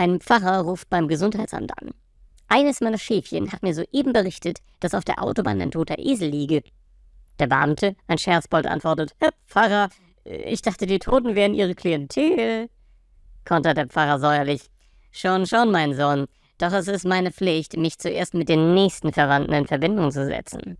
Ein Pfarrer ruft beim Gesundheitsamt an. Eines meiner Schäfchen hat mir soeben berichtet, dass auf der Autobahn ein toter Esel liege. Der Beamte, ein Scherzbold, antwortet: Herr Pfarrer, ich dachte, die Toten wären Ihre Klientel. Kontert der Pfarrer säuerlich: Schon, schon, mein Sohn. Doch es ist meine Pflicht, mich zuerst mit den nächsten Verwandten in Verbindung zu setzen.